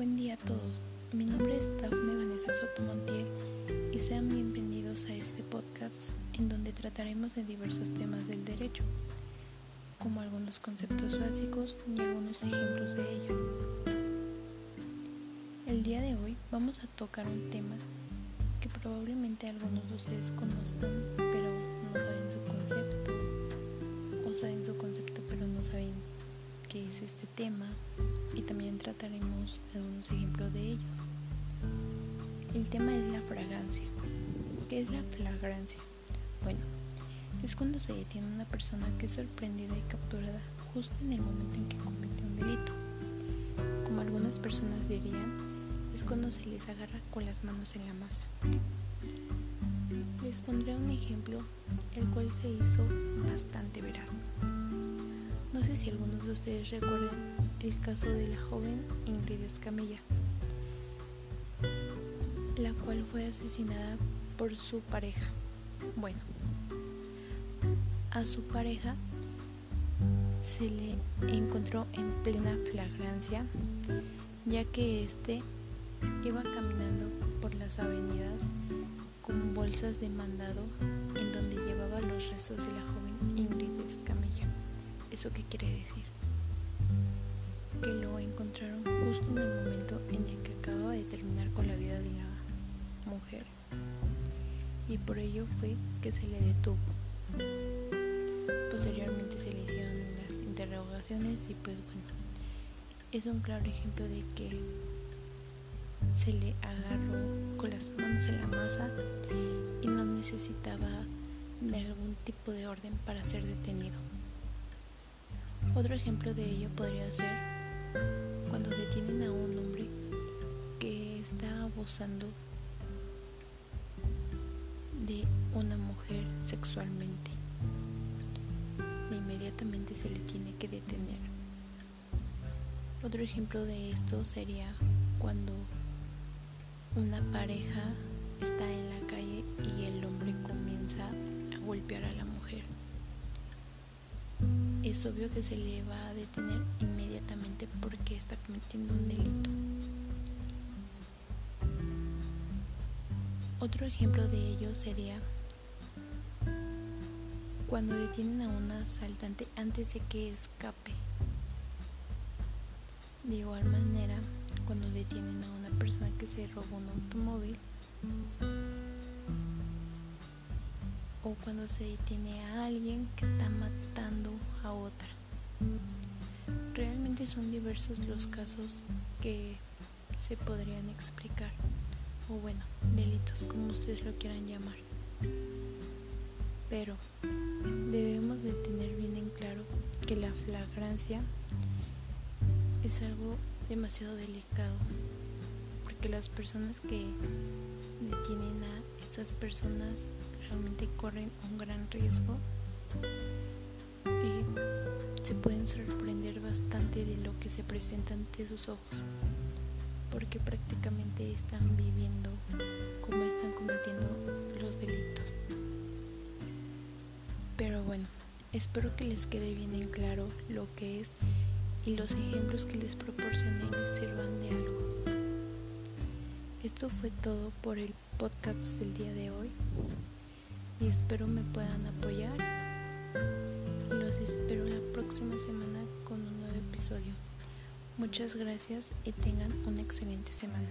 Buen día a todos, mi nombre es Dafne Vanessa Soto Montiel y sean bienvenidos a este podcast en donde trataremos de diversos temas del derecho, como algunos conceptos básicos y algunos ejemplos de ello. El día de hoy vamos a tocar un tema que probablemente algunos de ustedes conozcan, pero no saben su concepto, o saben su concepto pero no saben qué es este tema y también trataremos algunos ejemplos de ello. El tema es la fragancia. ¿Qué es la flagrancia? Bueno, es cuando se detiene una persona que es sorprendida y capturada justo en el momento en que comete un delito. Como algunas personas dirían, es cuando se les agarra con las manos en la masa. Les pondré un ejemplo, el cual se hizo bastante viral. No sé si algunos de ustedes recuerdan el caso de la joven Ingrid Escamilla la cual fue asesinada por su pareja. Bueno, a su pareja se le encontró en plena flagrancia, ya que éste iba caminando por las avenidas con bolsas de mandado en donde llevaba los restos de la joven Ingrid Escamilla. ¿Eso qué quiere decir? Que lo encontraron justo en el momento en el que acababa de terminar con la vida de la mujer y por ello fue que se le detuvo. Posteriormente se le hicieron las interrogaciones y pues bueno, es un claro ejemplo de que se le agarró con las manos en la masa y no necesitaba de algún tipo de orden para ser detenido. Otro ejemplo de ello podría ser cuando detienen a un hombre que está abusando de una mujer sexualmente. inmediatamente se le tiene que detener. Otro ejemplo de esto sería cuando una pareja está en la calle y el hombre comienza a golpear a la mujer. Es obvio que se le va a detener inmediatamente porque está cometiendo un delito. Otro ejemplo de ello sería cuando detienen a un asaltante antes de que escape. De igual manera, cuando detienen a una persona que se robó un automóvil o cuando se detiene a alguien que está matando Son diversos los casos que se podrían explicar o bueno, delitos, como ustedes lo quieran llamar. Pero debemos de tener bien en claro que la flagrancia es algo demasiado delicado, porque las personas que detienen a estas personas realmente corren un gran riesgo se pueden sorprender bastante de lo que se presenta ante sus ojos porque prácticamente están viviendo como están cometiendo los delitos. Pero bueno, espero que les quede bien en claro lo que es y los ejemplos que les proporcioné les sirvan de algo. Esto fue todo por el podcast del día de hoy y espero me puedan apoyar espero la próxima semana con un nuevo episodio. Muchas gracias y tengan una excelente semana.